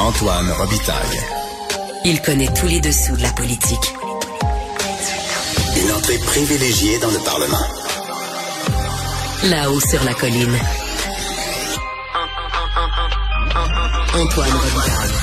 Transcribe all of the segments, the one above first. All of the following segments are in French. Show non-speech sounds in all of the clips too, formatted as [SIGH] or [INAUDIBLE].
Antoine Robitaille. Il connaît tous les dessous de la politique. Une entrée privilégiée dans le Parlement. Là-haut sur la colline. Antoine Robitaille.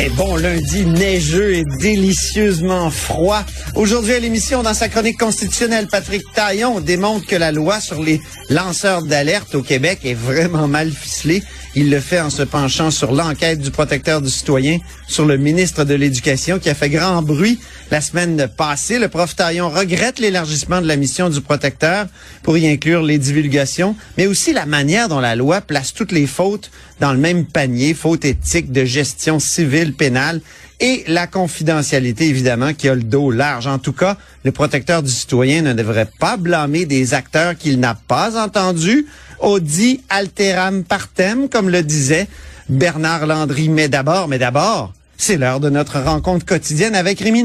Et bon lundi neigeux et délicieusement froid. Aujourd'hui à l'émission, dans sa chronique constitutionnelle, Patrick Taillon démontre que la loi sur les lanceurs d'alerte au Québec est vraiment mal ficelée. Il le fait en se penchant sur l'enquête du protecteur du citoyen sur le ministre de l'Éducation qui a fait grand bruit la semaine passée. Le prof Taillon regrette l'élargissement de la mission du protecteur pour y inclure les divulgations, mais aussi la manière dont la loi place toutes les fautes dans le même panier, fautes éthiques de gestion civile, pénale et la confidentialité, évidemment, qui a le dos large. En tout cas, le protecteur du citoyen ne devrait pas blâmer des acteurs qu'il n'a pas entendus. Audi alteram partem, comme le disait Bernard Landry. Mais d'abord, mais d'abord, c'est l'heure de notre rencontre quotidienne avec Rémi.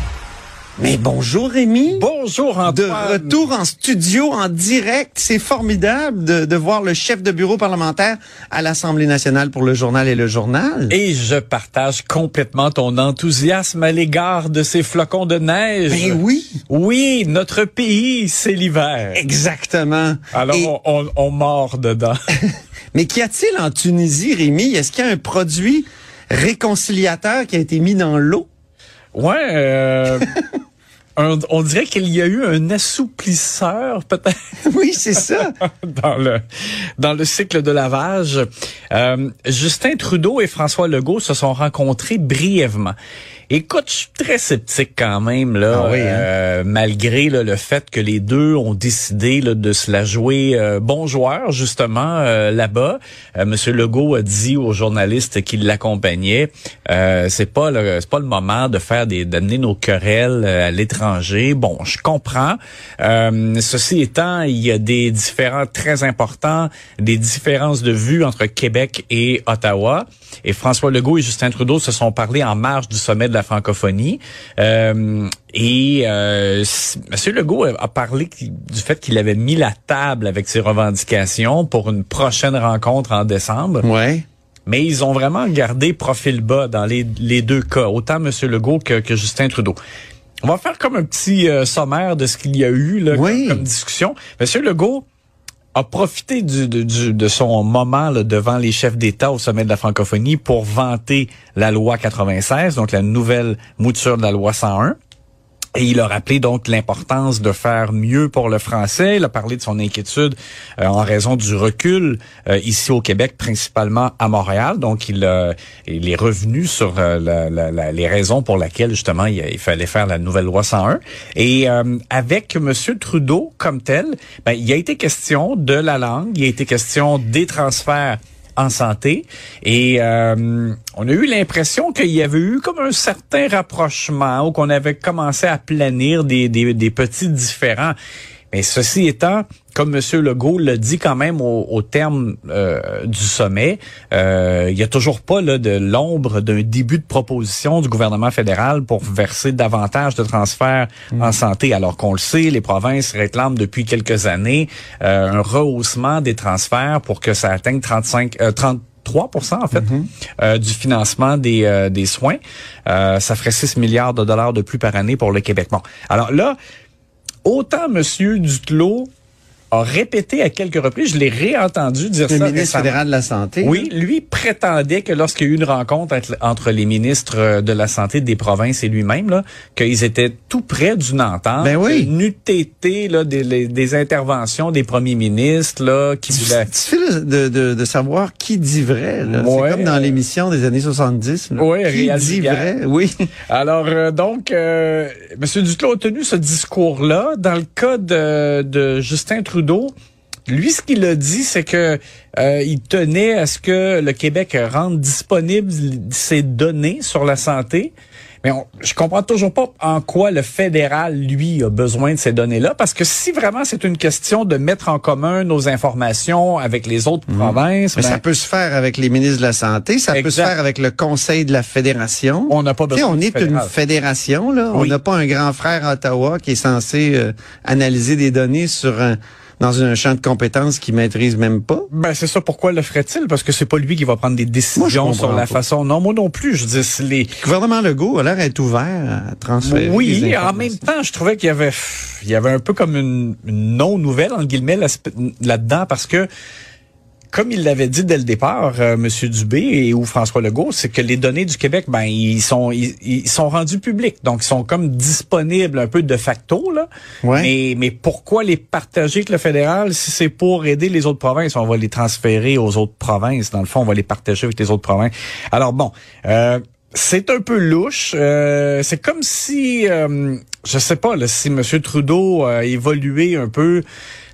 Mais bonjour Rémi. Bonjour De Antoine. retour en studio, en direct. C'est formidable de, de voir le chef de bureau parlementaire à l'Assemblée nationale pour le journal et le journal. Et je partage complètement ton enthousiasme à l'égard de ces flocons de neige. Ben oui, Oui, notre pays, c'est l'hiver. exactement. Alors, Et- on, on, on mord dedans. [LAUGHS] mais qu'y a-t-il en Tunisie, Rémi? Est-ce qu'il y a un produit réconciliateur qui a été mis dans l'eau? ouais, euh, [LAUGHS] un- on dirait qu'il y a eu un assouplisseur, peut-être. [LAUGHS] Oui, c'est ça. [LAUGHS] dans le dans le cycle de lavage. Euh, Justin Trudeau et François Legault se sont rencontrés brièvement. Écoute, je suis très sceptique quand même là, Ah oui, hein? euh, malgré là, le fait que les deux ont décidé là, de se la jouer euh, bon joueur justement euh, là-bas. Euh, Monsieur Legault a dit aux journalistes qui l'accompagnaient, euh, c'est pas le c'est pas le moment de faire des d'amener nos querelles euh, à l'étranger. Bon, je comprends. Euh, ceci étant, il y a des différends très importants, des différences de vues entre Québec et Ottawa. Et François Legault et Justin Trudeau se sont parlé en marge du sommet de la francophonie. Euh, et euh, M. Legault a parlé du fait qu'il avait mis la table avec ses revendications pour une prochaine rencontre en décembre. Ouais. Mais ils ont vraiment gardé profil bas dans les, les deux cas, autant M. Legault que, que Justin Trudeau. On va faire comme un petit euh, sommaire de ce qu'il y a eu là, Oui. comme, comme discussion. M. Legault a profité du, du- de son moment là, devant les chefs d'État au sommet de la francophonie pour vanter la loi 96, donc la nouvelle mouture de la loi 101. Et il a rappelé donc l'importance de faire mieux pour le français. Il a parlé de son inquiétude euh, en raison du recul euh, ici au Québec, principalement à Montréal. Donc il, euh, il est revenu sur euh, la- la- la- les raisons pour lesquelles justement il, fallait faire la nouvelle loi 101. Et euh, avec Monsieur Trudeau comme tel, ben, il a été question de la langue, il a été question des transferts en santé. Et euh, on a eu l'impression qu'il y avait eu comme un certain rapprochement ou qu'on avait commencé à planir des, des, des petits différends. Mais ceci étant, comme M. Legault l'a dit quand même au, au terme euh, du sommet, euh, il y a toujours pas là, de l'ombre d'un début de proposition du gouvernement fédéral pour verser davantage de transferts en santé, alors qu'on le sait, les provinces réclament depuis quelques années euh, un rehaussement des transferts pour que ça atteigne 35, euh, 30 3 en fait euh, du financement des, euh, des soins. Euh, ça ferait 6 milliards de dollars de plus par année pour le Québec. Bon, alors là, autant Monsieur Duclos a répété à quelques reprises, je l'ai réentendu dire Le ça ministre récemment. fédéral de la Santé. Oui, lui prétendait que lorsqu'il y a eu une rencontre entre, les ministres euh, de la Santé des provinces et lui-même, là, qu'ils étaient tout près d'une entente. Ben oui. N'eût été là, des, les- des interventions des premiers ministres là, qui voulaient... Difficile de, de, de savoir qui dit vrai. Ouais. C'est comme dans l'émission des années 70. là. Ouais, qui dit vrai? Oui. [LAUGHS] Alors euh, donc, euh, M. Duclos a tenu ce discours-là. Dans le cas de, de Justin Trudeau, lui, ce qu'il a dit, c'est que euh, il tenait à ce que le Québec rende disponible ses données sur la santé. Mais on, je comprends toujours pas en quoi le fédéral, lui, a besoin de ces données-là, parce que si vraiment c'est une question de mettre en commun nos informations avec les autres provinces, Mais ben, ça peut se faire avec les ministres de la Santé, ça peut se faire avec le Conseil de la Fédération. on n'a pas besoin on est fédéral. une fédération, là. On n'a pas un grand frère à Ottawa qui est censé euh, analyser des données sur un, dans un champ de compétences qu'il maîtrise même pas? Ben c'est ça. Pourquoi le ferait-il? Parce que c'est pas lui qui va prendre des décisions sur la pas. façon. Non, moi non plus. Je dis les. Le gouvernement Legault a l'air d'être ouvert à transférer Oui, en même temps, je trouvais qu'il y avait, il y avait un peu comme une, une non-nouvelle en guillemets là- là-dedans parce que comme il l'avait dit dès le départ, euh, Monsieur Dubé et ou François Legault, c'est que les données du Québec, ben ils sont ils, ils sont rendus publics, donc ils sont comme disponibles un peu de facto là. Ouais. Mais mais pourquoi les partager avec le fédéral si c'est pour aider les autres provinces? On va les transférer aux autres provinces. Dans le fond, on va les partager avec les autres provinces. Alors bon. Euh, c'est un peu louche. Euh, c'est comme si, euh, je sais pas, là, si M. Trudeau a évolué un peu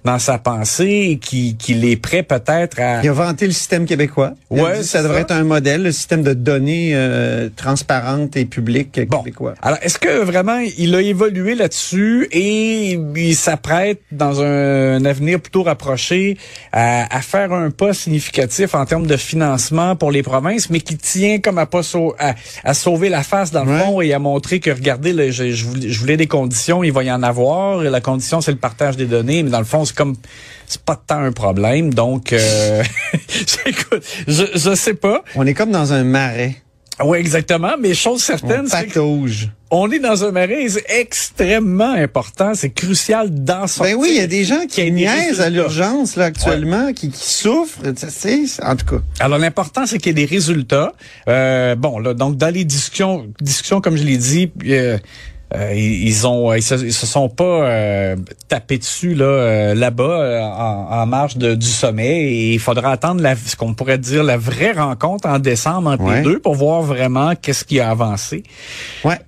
dans sa pensée qu'il qu'il est prêt peut-être à... Il a vanté le système québécois. Il Ouais, dit ça devrait ça. être un modèle, le système de données euh, transparentes et publiques Bon. québécois. Alors, est-ce que vraiment il a évolué là-dessus et il s'apprête dans un, un avenir plutôt rapproché à, à faire un pas significatif en termes de financement pour les provinces, mais qui tient comme à pas sau- à, à sauver la face dans le Ouais. fond et à montrer que regardez, là, je, je voulais, je voulais des conditions, il va y en avoir. La condition, c'est le partage des données, mais dans le fond, comme c'est pas tant un problème. Donc, euh, [LAUGHS] écoute, je, je sais pas. On est comme dans un marais. Oui, exactement. Mais chose certaine, c'est que on est dans un marais c'est extrêmement important, c'est crucial d'en sortir. Ben oui, il y a des gens qui niaisent à l'urgence là actuellement, qui, qui souffrent. Tu sais, en tout cas. Alors l'important c'est qu'il y ait des résultats. Euh, bon là, donc dans les discussions, discussions comme je l'ai dit, euh, euh, ils, ont, ils se, ils se sont pas euh, tapés dessus là euh, là-bas euh, en, en marge de- du sommet et il faudra attendre la, ce qu'on pourrait dire la vraie rencontre en décembre entre Ouais. les deux pour voir vraiment qu'est-ce qui a avancé. Ouais.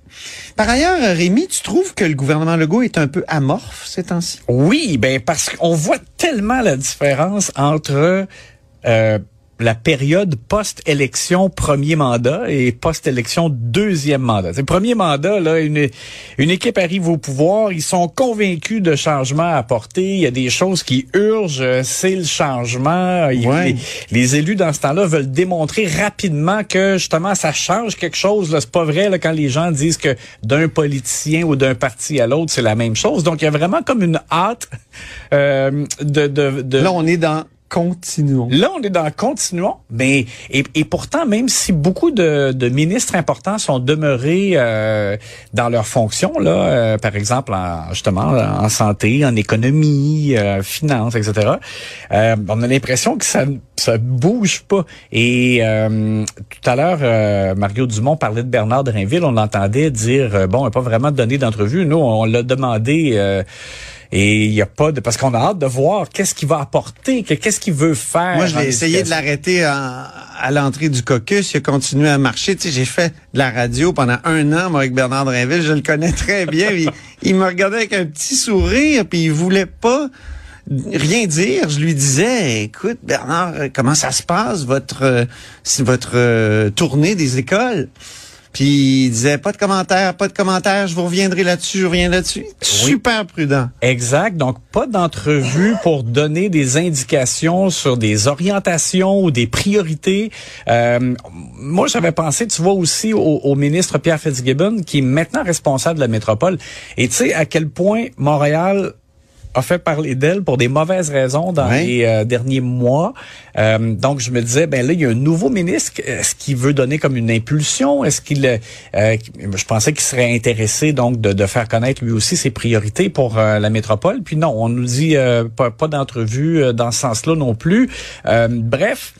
Par ailleurs, Rémi, tu trouves que le gouvernement Legault est un peu amorphe ces temps-ci? Oui, ben parce qu'on voit tellement la différence entre euh, la période post-élection premier mandat et post-élection deuxième mandat. C'est premier mandat, là, une, une équipe arrive au pouvoir, ils sont convaincus de changements à apporter, il y a des choses qui urgent, c'est le changement. Ils- Ouais. les, les élus dans ce temps-là veulent démontrer rapidement que justement ça change quelque chose. Là, c'est pas vrai là, quand les gens disent que d'un politicien ou d'un parti à l'autre c'est la même chose. Donc il y a vraiment comme une hâte euh, de, de, de Là, on est dans continuons. Là, on est dans continuons, mais et, et pourtant, même si beaucoup de, de ministres importants sont demeurés euh, dans leurs fonctions, là, euh, par exemple, en, justement, en santé, en économie, euh, finance, etc., euh, on a l'impression que ça ça bouge pas. Et tout à l'heure, Mario Dumont parlait de Bernard Drinville, on l'entendait dire, bon, il n'a pas vraiment donné d'entrevue. Nous, on l'a demandé... et il y a pas de parce qu'on a hâte de voir qu'est-ce qu'il va apporter, que- qu'est-ce qu'il veut faire. Moi, je l'ai essayé de l'arrêter à l'entrée du caucus. Il a continué à marcher. Tu sais, j'ai fait de la radio pendant un an moi, avec Bernard Drinville. Je le connais très bien. il, [LAUGHS] il me regardait avec un petit sourire, puis il voulait pas rien dire. Je lui disais, écoute, Bernard, comment ça se passe, votre, euh, votre euh, tournée des écoles? Puis il disait, pas de commentaires, pas de commentaires, je vous reviendrai là-dessus, je reviens là-dessus. Super prudent. Exact. Donc, pas d'entrevue pour donner des indications sur des orientations ou des priorités. Euh, moi, j'avais pensé, tu vois, aussi au, au ministre Pierre Fitzgibbon, qui est maintenant responsable de la métropole. Et tu sais à quel point Montréal a fait parler d'elle pour des mauvaises raisons dans les euh, derniers mois. Euh, donc, je me disais, ben là, il y a un nouveau ministre. Est-ce qu'il veut donner comme une impulsion? Est-ce qu'il... euh, euh, je pensais qu'il serait intéressé, donc, de, de faire connaître lui aussi ses priorités pour euh, la métropole. Puis non, on nous dit euh, pas, pas d'entrevue euh, dans ce sens-là non plus. Euh, bref...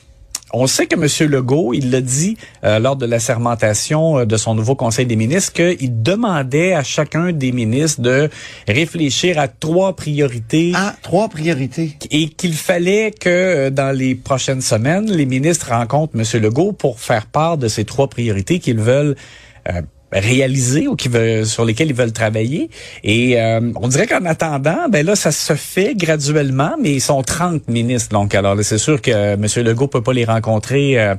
On sait que M. Legault, il l'a dit euh, lors de la sermentation euh, de son nouveau Conseil des ministres, qu'il demandait à chacun des ministres de réfléchir à trois priorités Ah, trois priorités. et qu'il fallait que euh, dans les prochaines semaines, les ministres rencontrent M. Legault pour faire part de ces trois priorités qu'ils veulent euh, réalisés ou qui veulent, sur lesquels ils veulent travailler. Et euh, on dirait qu'en attendant, ben là, ça se fait graduellement, mais ils sont 30 ministres. Donc, alors c'est sûr que M. Legault peut pas les rencontrer euh,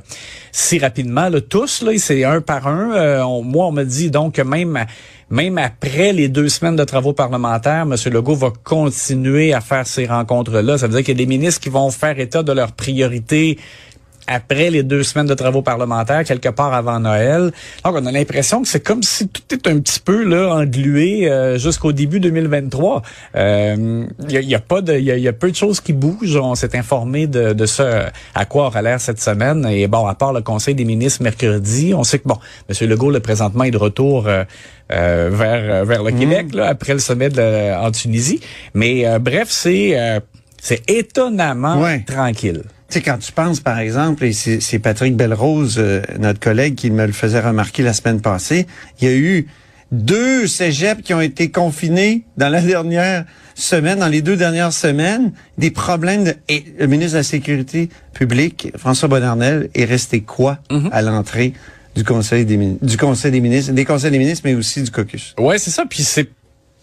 si rapidement. Là, tous, là, c'est un par un. Euh, moi, on me dit donc que même même après les deux semaines de travaux parlementaires, M. Legault va continuer à faire ces rencontres-là. Ça veut dire qu'il y a des ministres qui vont faire état de leurs priorités après les deux semaines de travaux parlementaires, quelque part avant Noël. Donc, on a l'impression que c'est comme si tout est un petit peu là englué euh, jusqu'au début 2023. Il euh, y, a, pas de, il y a, peu de choses qui bougent. On s'est informé de, de ce à quoi aura l'air cette semaine. Et bon, à part le Conseil des ministres mercredi, on sait que bon, M. Legault, le présentement, est de retour. Euh, vers vers le mmh. Québec là, après le sommet de, en Tunisie. Mais bref, c'est c'est étonnamment tranquille. Tu sais, quand tu penses, par exemple, et c'est Patrick Belrose, euh, notre collègue, qui me le faisait remarquer la semaine passée, il y a eu deux cégeps qui ont été confinés dans la dernière semaine, dans les deux dernières semaines, des problèmes de, et le ministre de la Sécurité publique, François Bonnardel, est resté quoi mm-hmm. à l'entrée du Conseil des du Conseil des ministres, des conseils des ministres, mais aussi du caucus? Ouais, c'est ça. Puis c'est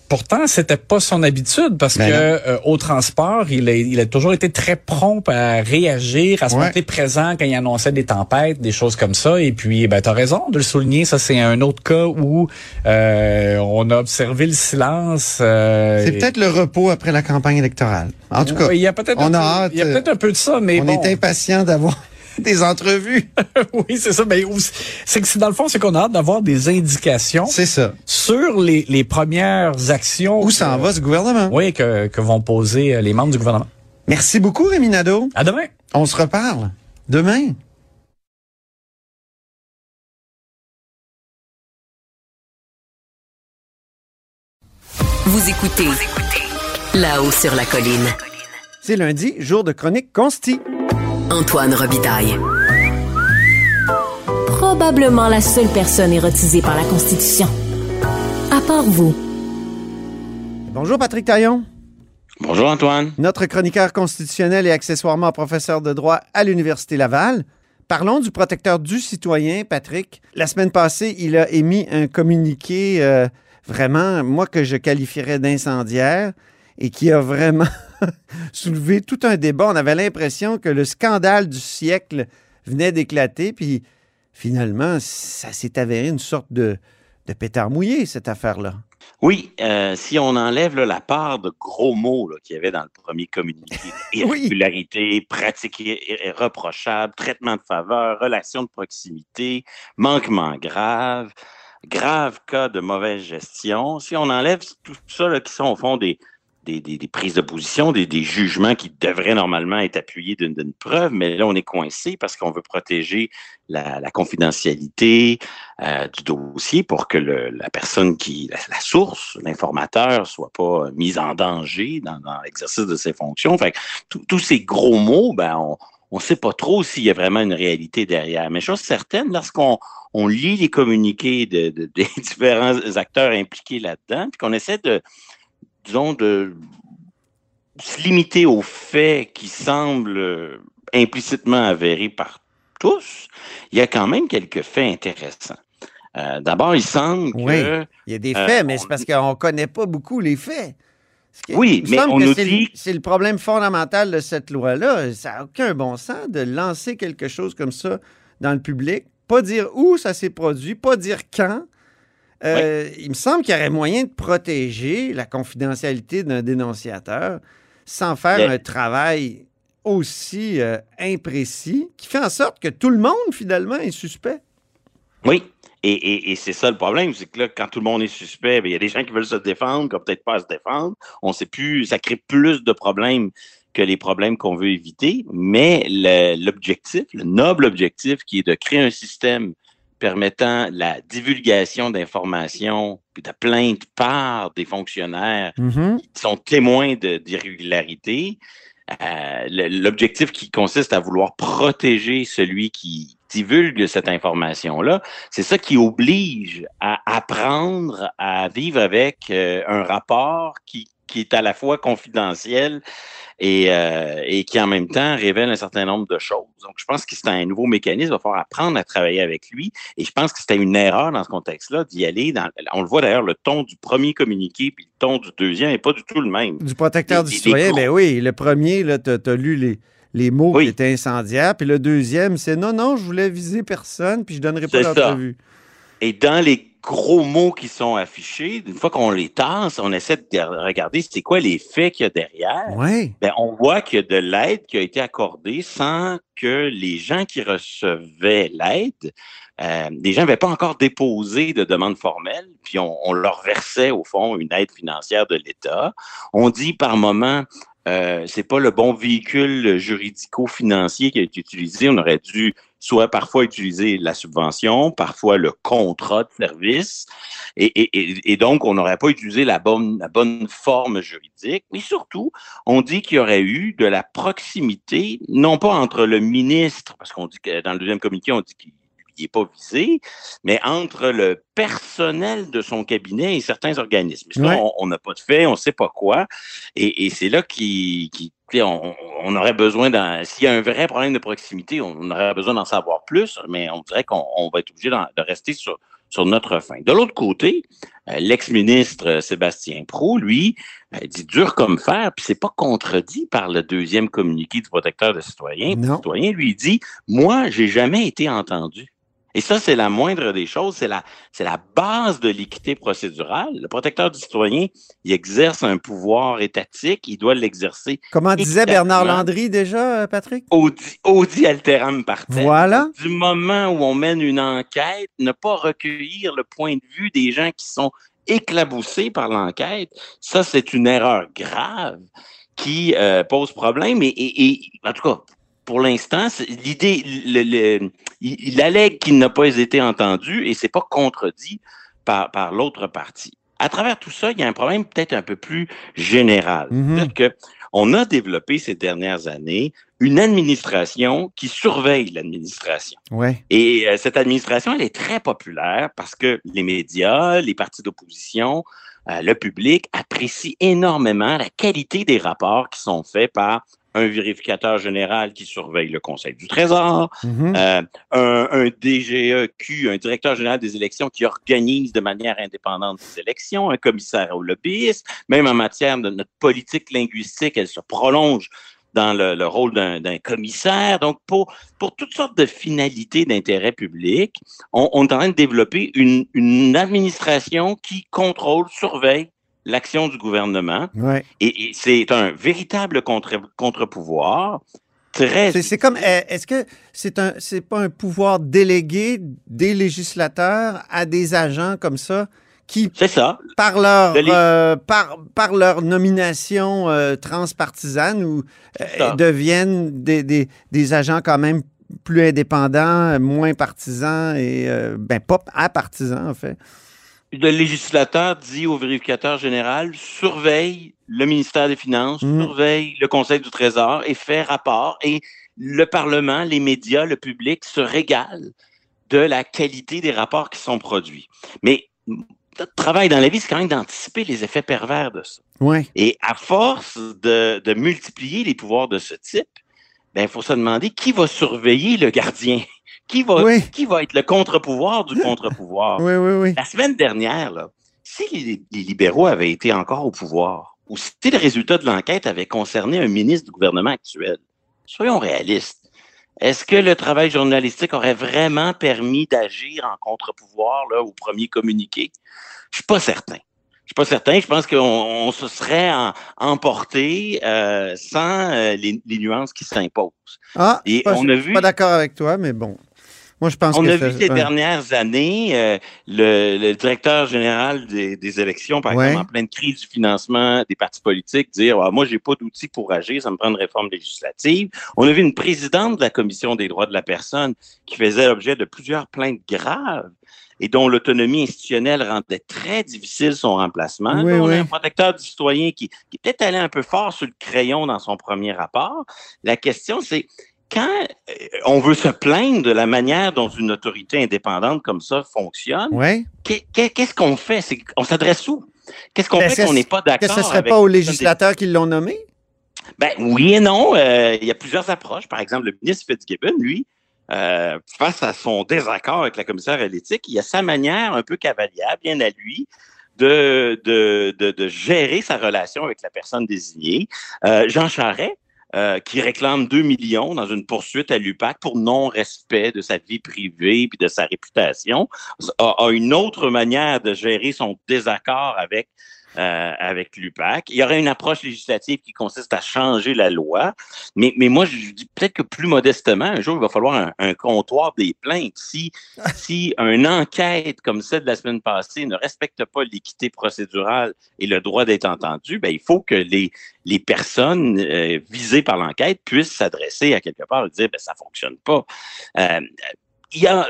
Pourtant, c'était pas son habitude parce ben que euh, au transport, il a, il a toujours été très prompt à réagir, à se monter présent quand il annonçait des tempêtes, des choses comme ça. Et puis, ben, as raison de le souligner. Ça, c'est un autre cas où euh, on a observé le silence. Euh, c'est peut-être le repos après la campagne électorale. En tout cas, il y a peut-être a hâte. Y a peut-être un peu de ça, mais on est impatient d'avoir [LAUGHS] des entrevues. [LAUGHS] oui, c'est ça. Mais c'est que dans le fond, c'est qu'on a hâte d'avoir des indications. C'est ça. Sur les, les premières actions. Où ça en va ce gouvernement? Oui, que, que vont poser euh, les membres du gouvernement. Merci beaucoup, Rémi Nadeau. À demain. On se reparle. Demain. Vous écoutez là-haut sur la colline. C'est lundi, jour de chronique consti. Antoine Robitaille. Probablement la seule personne érotisée par la Constitution. À part vous. Bonjour Patrick Taillon. Bonjour Antoine. Notre chroniqueur constitutionnel et accessoirement professeur de droit à l'Université Laval. Parlons du protecteur du citoyen, Patrick. La semaine passée, il a émis un communiqué euh, vraiment, moi, que je qualifierais d'incendiaire et qui a vraiment [LAUGHS] soulevé tout un débat. On avait l'impression que le scandale du siècle venait d'éclater, puis finalement, ça s'est avéré une sorte de, de pétard mouillé, cette affaire-là. Oui, euh, si on enlève la part de gros mots qu'il y avait dans le premier communiqué, [LAUGHS] irrégularité, pratique irréprochable, traitement de faveur, relation de proximité, manquement grave, grave cas de mauvaise gestion, si on enlève tout ça qui sont au fond des, des, prises de position, des, jugements qui devraient normalement être appuyés d'une preuve, mais là, on est coincé parce qu'on veut protéger la, confidentialité euh, du dossier pour que la personne qui, la, source, l'informateur, soit pas mise en danger dans, l'exercice de ses fonctions. Fait tous ces gros mots, ben, on ne sait pas trop s'il y a vraiment une réalité derrière. Mais chose certaine, lorsqu'on on lit les communiqués des [LAUGHS] différents acteurs impliqués là-dedans, puis qu'on essaie de, disons, de se limiter aux faits qui semblent implicitement avérés par tous, il y a quand même quelques faits intéressants. Euh, d'abord, il semble que... il y a des faits, mais c'est parce qu'on ne connaît pas beaucoup les faits. Oui, mais on nous dit... C'est le problème fondamental de cette loi-là. Ça n'a aucun bon sens de lancer quelque chose comme ça dans le public, pas dire où ça s'est produit, pas dire quand, euh, il me semble qu'il y aurait moyen de protéger la confidentialité d'un dénonciateur sans faire un travail aussi euh, imprécis qui fait en sorte que tout le monde, finalement, est suspect. Oui, et, c'est ça le problème, c'est que là, quand tout le monde est suspect, ben, il y a des gens qui veulent se défendre, qui n'ont peut-être pas à se défendre. On ne sait plus, ça crée plus de problèmes que les problèmes qu'on veut éviter. Mais l'objectif, le noble objectif qui est de créer un système permettant la divulgation d'informations et de plaintes par des fonctionnaires mm-hmm. qui sont témoins d'irrégularités. Euh, L'objectif qui consiste à vouloir protéger celui qui divulgue cette information-là, c'est ça qui oblige à apprendre à vivre avec euh, un rapport qui qui est à la fois confidentiel et, euh, et qui en même temps révèle un certain nombre de choses. Donc, je pense que c'est un nouveau mécanisme. Il va falloir apprendre à travailler avec lui. Et je pense que c'était une erreur dans ce contexte-là d'y aller. Dans, on le voit d'ailleurs, le ton du premier communiqué puis le ton du deuxième n'est pas du tout le même. Du protecteur du citoyen, ben oui. Le premier, tu as, lu les, les mots qui étaient incendiaires. Puis le deuxième, c'est non, non, je voulais viser personne, puis je donnerai pas d'entrevue. Et dans les gros mots qui sont affichés, une fois qu'on les tasse, on essaie de regarder c'est quoi les faits qu'il y a derrière. Ouais. Ben, on voit qu'il y a de l'aide qui a été accordée sans que les gens qui recevaient l'aide, euh, les gens n'avaient pas encore déposé de demande formelle, puis on, on, leur versait au fond une aide financière de l'État. On dit par moment, euh, c'est pas le bon véhicule juridico-financier qui a été utilisé. On aurait dû soit parfois utiliser la subvention, parfois le contrat de service, et, donc on n'aurait pas utilisé la bonne, la bonne forme juridique. Mais surtout, on dit qu'il y aurait eu de la proximité, non pas entre le ministre, parce qu'on dit que dans le deuxième communiqué, on dit qu'il n'est pas visé, mais entre le personnel de son cabinet et certains organismes. on n'a pas de fait, on ne sait pas quoi. Et, c'est là qui, on, aurait besoin d'un. S'il y a un vrai problème de proximité, on aurait besoin d'en savoir plus, mais on dirait qu'on va être obligé de rester sur, sur notre fin. De l'autre côté, euh, l'ex-ministre Sébastien Pro, lui, euh, dit dur comme fer, puis c'est pas contredit par le deuxième communiqué du protecteur des citoyens. Le citoyen lui dit Moi, j'ai jamais été entendu. Et ça, c'est la moindre des choses, c'est la, c'est la base de l'équité procédurale. Le protecteur du citoyen, il exerce un pouvoir étatique, il doit l'exercer. Comment disait Bernard Landry déjà, Patrick? Audi, audi alteram partem. Voilà. Du moment où on mène une enquête, ne pas recueillir le point de vue des gens qui sont éclaboussés par l'enquête, ça, c'est une erreur grave qui euh, pose problème. Et, et, en tout cas, pour l'instant, l'idée, il, allègue qu'il n'a pas été entendu et c'est pas contredit par, par l'autre partie. À travers tout ça, il y a un problème peut-être un peu plus général. C'est-à-dire que on a développé ces dernières années une administration qui surveille l'administration. Ouais. Et euh, cette administration, elle est très populaire parce que les médias, les partis d'opposition, euh, le public apprécient énormément la qualité des rapports qui sont faits par un vérificateur général qui surveille le Conseil du Trésor, mhm. euh, un, un, DGEQ, un directeur général des élections qui organise de manière indépendante les élections, un commissaire au lobbyisme, même en matière de notre politique linguistique, elle se prolonge dans le, rôle d'un commissaire. Donc, pour, pour toutes sortes de finalités d'intérêt public, on, on, est en train de développer une, une administration qui contrôle, surveille l'action du gouvernement. Et, c'est un véritable contre-pouvoir. très. C'est comme, est-ce que c'est un, c'est pas un pouvoir délégué des législateurs à des agents comme ça qui, ça. par leur, euh, par, par leur nomination euh, transpartisane ou euh, deviennent des, des, des, agents quand même plus indépendants, moins partisans et ben pas partisans en fait le législateur dit au vérificateur général surveille le ministère des Finances, mm. surveille le Conseil du Trésor et fait rapport. Et le Parlement, les médias, le public se régalent de la qualité des rapports qui sont produits. Mais notre travail dans la vie, c'est quand même d'anticiper les effets pervers de ça. Ouais. Et à force de, de multiplier les pouvoirs de ce type, ben, il faut se demander qui va surveiller le gardien. Qui va, qui va être le contre-pouvoir du contre-pouvoir? oui, oui, oui. La semaine dernière, là, si les, libéraux avaient été encore au pouvoir, ou si le résultat de l'enquête avait concerné un ministre du gouvernement actuel, soyons réalistes. Est-ce que le travail journalistique aurait vraiment permis d'agir en contre-pouvoir au premier communiqué? Je suis pas certain. Je suis pas certain. Je pense qu'on se serait emporté euh, sans euh, les, nuances qui s'imposent. Ah, Et on a vu. Pas d'accord avec toi, mais bon. Moi, je pense On a vu ces dernières années euh, le, directeur général des, élections, par exemple, en pleine crise du financement des partis politiques, dire ah, Moi, j'ai pas d'outils pour agir, ça me prend une réforme législative. On a vu une présidente de la Commission des droits de la personne qui faisait l'objet de plusieurs plaintes graves et dont l'autonomie institutionnelle rendait très difficile son remplacement. on a un protecteur du citoyen qui, qui est peut-être allé un peu fort sur le crayon dans son premier rapport. La question, c'est quand euh, on veut se plaindre de la manière dont une autorité indépendante comme ça fonctionne, ouais. qu'est-ce qu'on fait? On s'adresse où? Qu'est-ce qu'on fait qu'on n'est pas d'accord? Que ce ne serait pas aux législateurs qui l'ont nommé? Ben oui et non. Euh, il y a plusieurs approches. Par exemple, le ministre Fitzgibbon, lui, euh, face à son désaccord avec la commissaire à l'éthique, il a sa manière un peu cavalière, bien à lui, de, de, de, gérer sa relation avec la personne désignée. Euh, Jean Charest, euh, qui réclame 2 millions dans une poursuite à l'UPAC pour non-respect de sa vie privée et de sa réputation, a, une autre manière de gérer son désaccord avec euh, avec l'UPAC. Il y aurait une approche législative qui consiste à changer la loi, mais, mais moi, je dis peut-être que plus modestement, un jour, il va falloir un, comptoir des plaintes. Si, [LAUGHS] si une enquête comme celle de la semaine passée ne respecte pas l'équité procédurale et le droit d'être entendu, ben, il faut que les, les personnes euh, visées par l'enquête puissent s'adresser à quelque part et dire, ben, ça fonctionne pas. Euh, il y a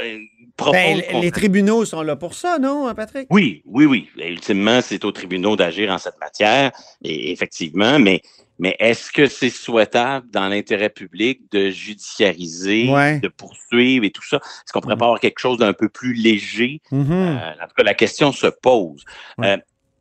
ben, les tribunaux sont là pour ça, non, Patrick? Oui, oui, oui. ultimement, c'est aux tribunaux d'agir en cette matière, et effectivement, mais, mais est-ce que c'est souhaitable dans l'intérêt public de judiciariser, de poursuivre et tout ça? Est-ce qu'on pourrait mm. pas avoir quelque chose d'un peu plus léger? Mm-hmm. Euh, en tout cas, la question se pose. Euh,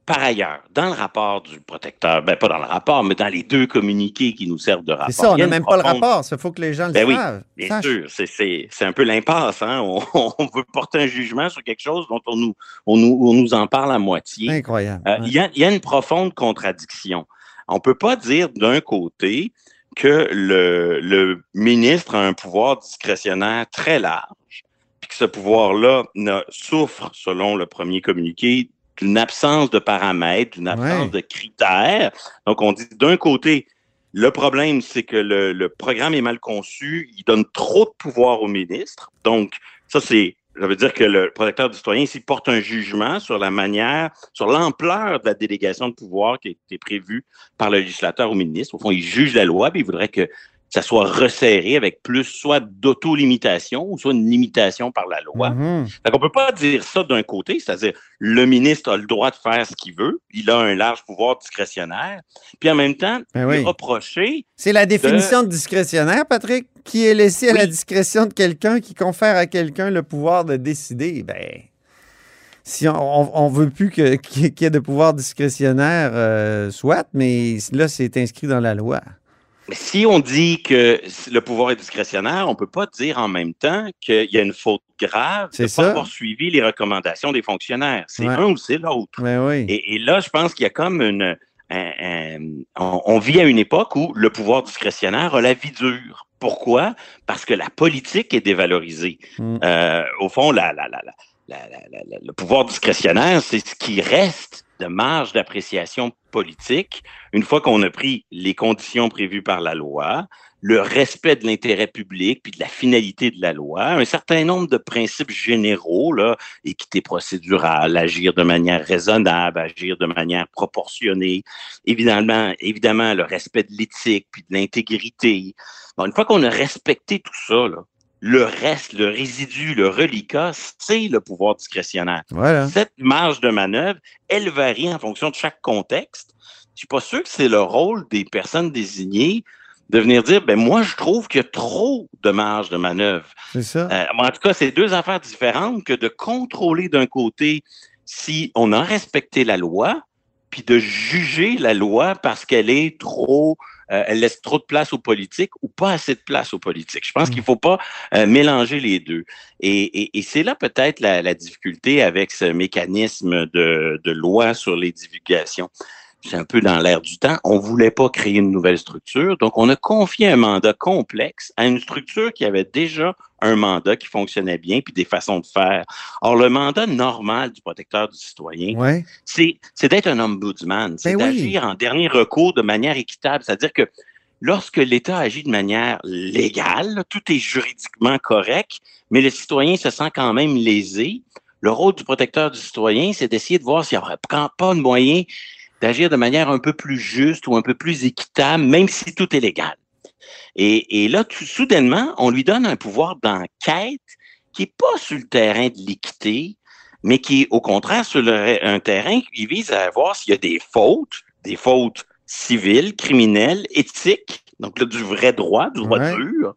par ailleurs, dans le rapport du protecteur, ben pas dans le rapport, mais dans les deux communiqués qui nous servent de rapport. C'est ça, on n'a même pas le rapport, il faut que les gens le ben savent. Oui, bien sûr, c'est un peu l'impasse. Hein? [LAUGHS] On, veut porter un jugement sur quelque chose dont on nous, on nous, on nous en parle à moitié. Incroyable. Euh, il y, a, y, a, une profonde contradiction. On ne peut pas dire d'un côté que le, le ministre a un pouvoir discrétionnaire très large, puis que ce pouvoir-là souffre, selon le premier communiqué, d'une absence de paramètres, d'une absence de critères. Donc, on dit d'un côté, le problème, c'est que le, programme est mal conçu, il donne trop de pouvoir au ministre. Donc, ça, c'est, ça veut dire que le protecteur du citoyen ici porte un jugement sur la manière, sur l'ampleur de la délégation de pouvoir qui a été prévue par le législateur au ministre. Au fond, il juge la loi, puis il voudrait que ça soit resserré avec plus soit d'auto-limitation ou soit une limitation par la loi. Mm On peut pas dire ça d'un côté, c'est-à-dire le ministre a le droit de faire ce qu'il veut, il a un large pouvoir discrétionnaire, puis en même temps, ben reprocher... C'est la définition de... discrétionnaire, Patrick, qui est laissé à la discrétion de quelqu'un qui confère à quelqu'un le pouvoir de décider. Ben, si on, ne veut plus [LAUGHS] qu'il y ait de pouvoir discrétionnaire, euh, soit, mais là, c'est inscrit dans la loi. Si on dit que le pouvoir est discrétionnaire, on ne peut pas dire en même temps qu'il y a une faute grave de ne pas avoir suivi les recommandations des fonctionnaires. C'est un ou c'est l'autre. Oui. Et, là, je pense qu'il y a comme une... on, vit à une époque où le pouvoir discrétionnaire a la vie dure. Pourquoi? Parce que la politique est dévalorisée. Mm. Euh, au fond, la, la, la, le pouvoir discrétionnaire, c'est ce qui reste de marge d'appréciation politique une fois qu'on a pris les conditions prévues par la loi, le respect de l'intérêt public puis de la finalité de la loi, un certain nombre de principes généraux, là, équité procédurale, agir de manière raisonnable, agir de manière proportionnée, évidemment, évidemment le respect de l'éthique puis de l'intégrité. Bon, une fois qu'on a respecté tout ça, là, le reste, le résidu, le reliquat, c'est le pouvoir discrétionnaire. Cette marge de manœuvre, elle varie en fonction de chaque contexte. Je suis pas sûr que c'est le rôle des personnes désignées de venir dire, ben moi, je trouve qu'il y a trop de marge de manœuvre. C'est ça. Euh, en tout cas, c'est deux affaires différentes que de contrôler d'un côté si on a respecté la loi, puis de juger la loi parce qu'elle est trop euh, elle laisse trop de place aux politiques ou pas assez de place aux politiques. Je pense mm. qu'il ne faut pas euh, mélanger les deux. Et, c'est là peut-être la, difficulté avec ce mécanisme de, de loi sur les divulgations c'est un peu dans l'air du temps. On voulait pas créer une nouvelle structure, donc on a confié un mandat complexe à une structure qui avait déjà un mandat qui fonctionnait bien, puis des façons de faire. Or, le mandat normal du protecteur du citoyen, c'est d'être un ombudsman, c'est ben d'agir en dernier recours de manière équitable, c'est-à-dire que lorsque l'État agit de manière légale, tout est juridiquement correct, mais le citoyen se sent quand même lésé. Le rôle du protecteur du citoyen, c'est d'essayer de voir s'il n'y aurait pas de moyen d'agir de manière un peu plus juste ou un peu plus équitable, même si tout est légal. Et, et là, tout, soudainement, on lui donne un pouvoir d'enquête qui n'est pas sur le terrain de l'équité, mais qui est au contraire sur un terrain qui vise à voir s'il y a des fautes, des fautes civiles, criminelles, éthiques, donc là, du vrai droit, du droit dur.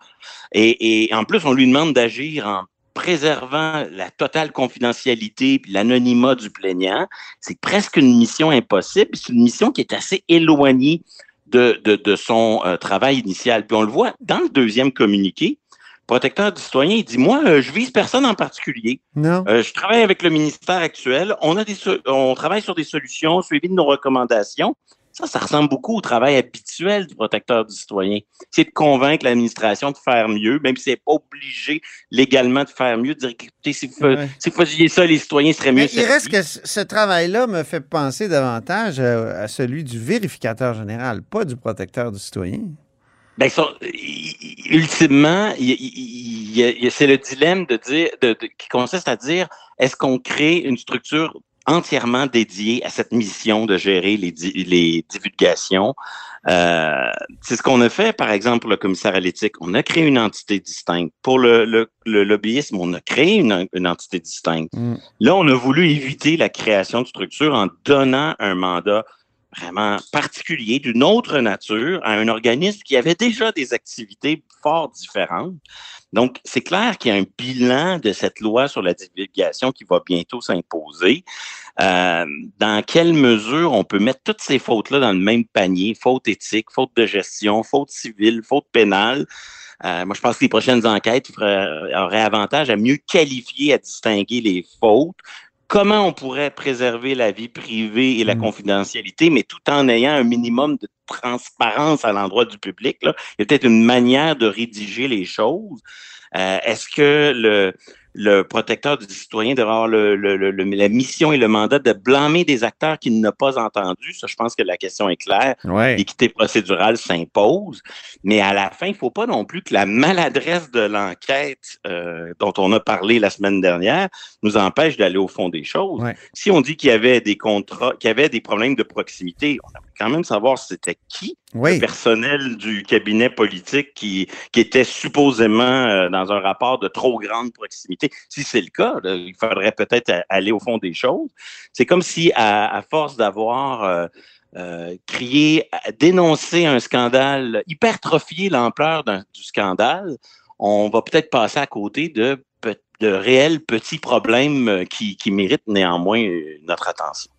Et, et, en plus, on lui demande d'agir en préservant la totale confidentialité puis l'anonymat du plaignant, c'est presque une mission impossible. C'est une mission qui est assez éloignée de, de, son euh, travail initial. Puis on le voit dans le deuxième communiqué, protecteur du citoyen, il dit Moi, euh, je vise personne en particulier. Non. Euh, je travaille avec le ministère actuel. On, a des, on travaille sur des solutions suivies de nos recommandations. Ça, ça ressemble beaucoup au travail habituel du protecteur du citoyen. C'est de convaincre l'administration de faire mieux, même si c'est pas obligé légalement de faire mieux, de dire écoutez, si vous, faisiez ça, les citoyens seraient mieux. il reste que ce travail-là me fait penser davantage à, celui du vérificateur général, pas du protecteur du citoyen. Ben, ultimement, c'est le dilemme de dire, qui consiste à dire, est-ce qu'on crée une structure entièrement dédié à cette mission de gérer les, les divulgations. Euh, c'est ce qu'on a fait, par exemple, pour le commissaire à l'éthique. On a créé une entité distincte. Pour le, le, lobbyisme, on a créé une, une entité distincte. Mm. Là, on a voulu éviter la création de structures en donnant un mandat vraiment particulier, d'une autre nature, à un organisme qui avait déjà des activités fort différentes. Donc, c'est clair qu'il y a un bilan de cette loi sur la divulgation qui va bientôt s'imposer. Euh, dans quelle mesure on peut mettre toutes ces fautes-là dans le même panier, faute éthique, faute de gestion, faute civile, faute pénale? Euh, moi, je pense que les prochaines enquêtes auraient avantage à mieux qualifier, à distinguer les fautes comment on pourrait préserver la vie privée et la mm. confidentialité, mais tout en ayant un minimum de transparence à l'endroit du public. Là. Il y a peut-être une manière de rédiger les choses. Euh, est-ce que le, le protecteur du citoyen devrait avoir le, la mission et le mandat de blâmer des acteurs qu'il n'a pas entendus. Ça, je pense que la question est claire. L'équité procédurale s'impose. Mais à la fin, il ne faut pas non plus que la maladresse de l'enquête euh, dont on a parlé la semaine dernière nous empêche d'aller au fond des choses. Si on dit qu'il y avait des contrats, qu'il y avait des problèmes de proximité, on aimerait quand même savoir c'était qui le personnel du cabinet politique qui, qui était supposément euh, dans un rapport de trop grande proximité. Si c'est le cas, il faudrait peut-être aller au fond des choses. C'est comme si, à, force d'avoir euh, euh, crié, dénoncé un scandale, hypertrophier l'ampleur du scandale, on va peut-être passer à côté de, de réels petits problèmes qui, qui méritent néanmoins notre attention.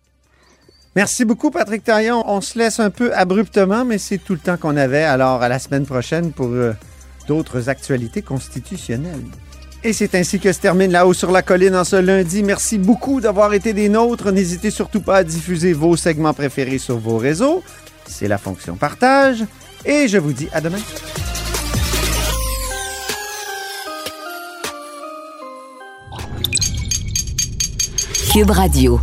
Merci beaucoup, Patrick Taillon. On se laisse un peu abruptement, mais c'est tout le temps qu'on avait. Alors, à la semaine prochaine pour euh, d'autres actualités constitutionnelles. Et c'est ainsi que se termine là-haut sur la colline en ce lundi. Merci beaucoup d'avoir été des nôtres. N'hésitez surtout pas à diffuser vos segments préférés sur vos réseaux. C'est la fonction partage. Et je vous dis à demain. Cube Radio.